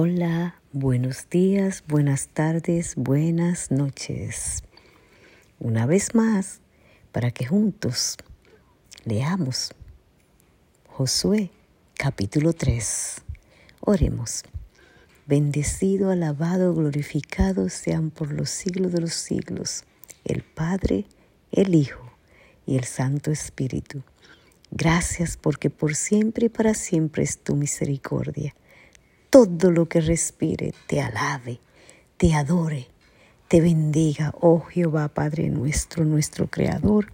Hola, buenos días, buenas tardes, buenas noches. Una vez más, para que juntos leamos Josué capítulo 3. Oremos. Bendecido, alabado, glorificado sean por los siglos de los siglos el Padre, el Hijo y el Santo Espíritu. Gracias porque por siempre y para siempre es tu misericordia todo lo que respire te alabe, te adore, te bendiga, oh Jehová Padre nuestro, nuestro Creador,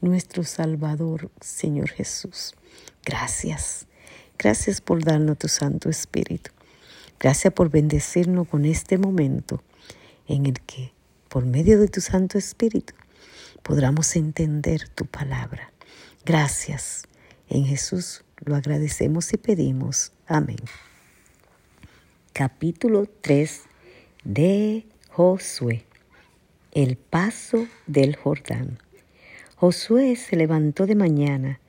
nuestro Salvador, Señor Jesús. Gracias, gracias por darnos tu Santo Espíritu. Gracias por bendecirnos con este momento en el que, por medio de tu Santo Espíritu, podamos entender tu palabra. Gracias. En Jesús lo agradecemos y pedimos. Amén capítulo 3 de Josué. El paso del Jordán. Josué se levantó de mañana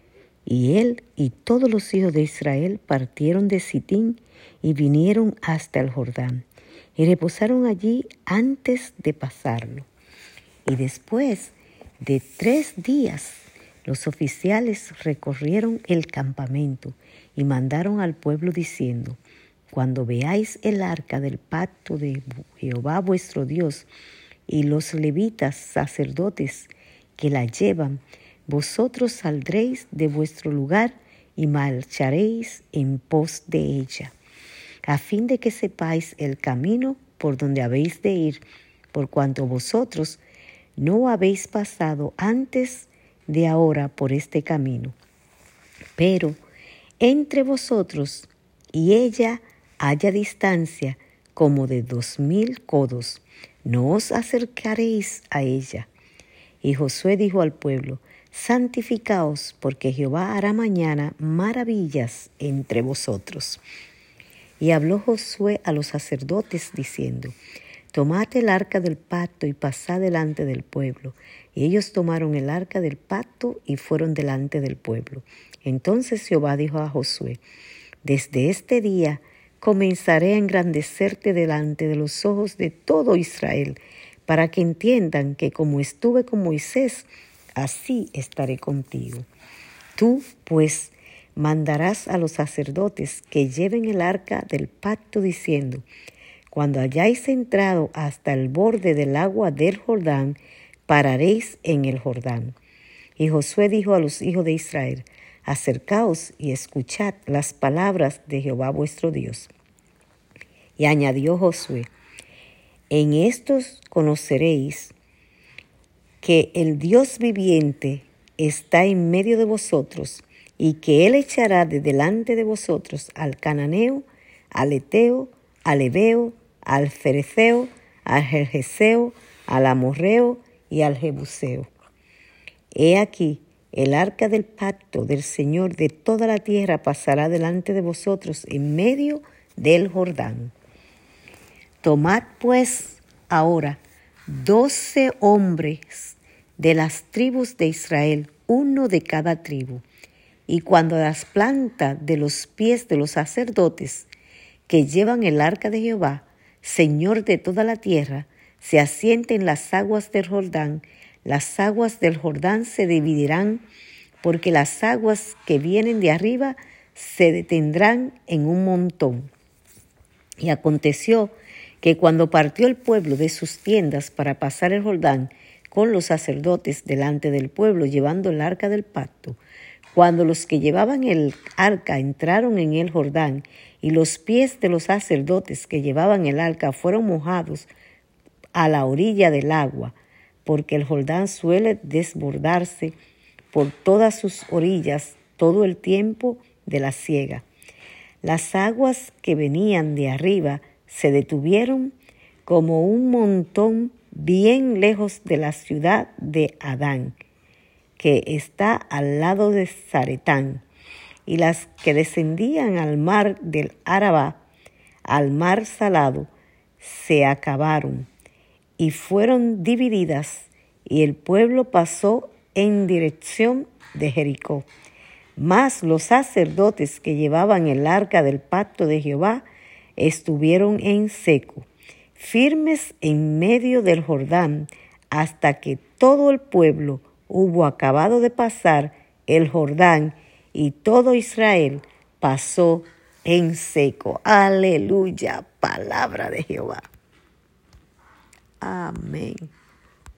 y él y todos los hijos de Israel partieron de Sitín y vinieron hasta el Jordán y reposaron allí antes de pasarlo. Y después de tres días los oficiales recorrieron el campamento y mandaron al pueblo diciendo, cuando veáis el arca del pacto de Jehová vuestro Dios y los levitas sacerdotes que la llevan, vosotros saldréis de vuestro lugar y marcharéis en pos de ella, a fin de que sepáis el camino por donde habéis de ir, por cuanto vosotros no habéis pasado antes de ahora por este camino. Pero entre vosotros y ella haya distancia como de dos mil codos, no os acercaréis a ella. Y Josué dijo al pueblo, santificaos, porque Jehová hará mañana maravillas entre vosotros. Y habló Josué a los sacerdotes diciendo, Tomad el arca del pacto y pasad delante del pueblo. Y ellos tomaron el arca del pacto y fueron delante del pueblo. Entonces Jehová dijo a Josué, Desde este día comenzaré a engrandecerte delante de los ojos de todo Israel, para que entiendan que como estuve con Moisés, así estaré contigo. Tú, pues, mandarás a los sacerdotes que lleven el arca del pacto diciendo, cuando hayáis entrado hasta el borde del agua del Jordán, pararéis en el Jordán. Y Josué dijo a los hijos de Israel, acercaos y escuchad las palabras de Jehová vuestro Dios. Y añadió Josué, en estos conoceréis que el Dios viviente está en medio de vosotros y que Él echará de delante de vosotros al cananeo, al eteo, al ebeo, al fereceo, al jerjeseo, al amorreo y al jebuseo. He aquí, el arca del pacto del Señor de toda la tierra pasará delante de vosotros en medio del Jordán. Tomad pues ahora doce hombres de las tribus de Israel, uno de cada tribu, y cuando las plantas de los pies de los sacerdotes que llevan el arca de Jehová, Señor de toda la tierra, se asienten las aguas del Jordán, las aguas del Jordán se dividirán, porque las aguas que vienen de arriba se detendrán en un montón. Y aconteció que cuando partió el pueblo de sus tiendas para pasar el Jordán con los sacerdotes delante del pueblo llevando el arca del pacto, cuando los que llevaban el arca entraron en el Jordán y los pies de los sacerdotes que llevaban el arca fueron mojados a la orilla del agua, porque el Jordán suele desbordarse por todas sus orillas todo el tiempo de la siega. Las aguas que venían de arriba se detuvieron como un montón bien lejos de la ciudad de Adán, que está al lado de Zaretán, y las que descendían al mar del Araba, al mar salado, se acabaron y fueron divididas y el pueblo pasó en dirección de Jericó. Mas los sacerdotes que llevaban el arca del pacto de Jehová estuvieron en seco, firmes en medio del Jordán, hasta que todo el pueblo hubo acabado de pasar el Jordán y todo Israel pasó en seco. Aleluya, palabra de Jehová. Amén.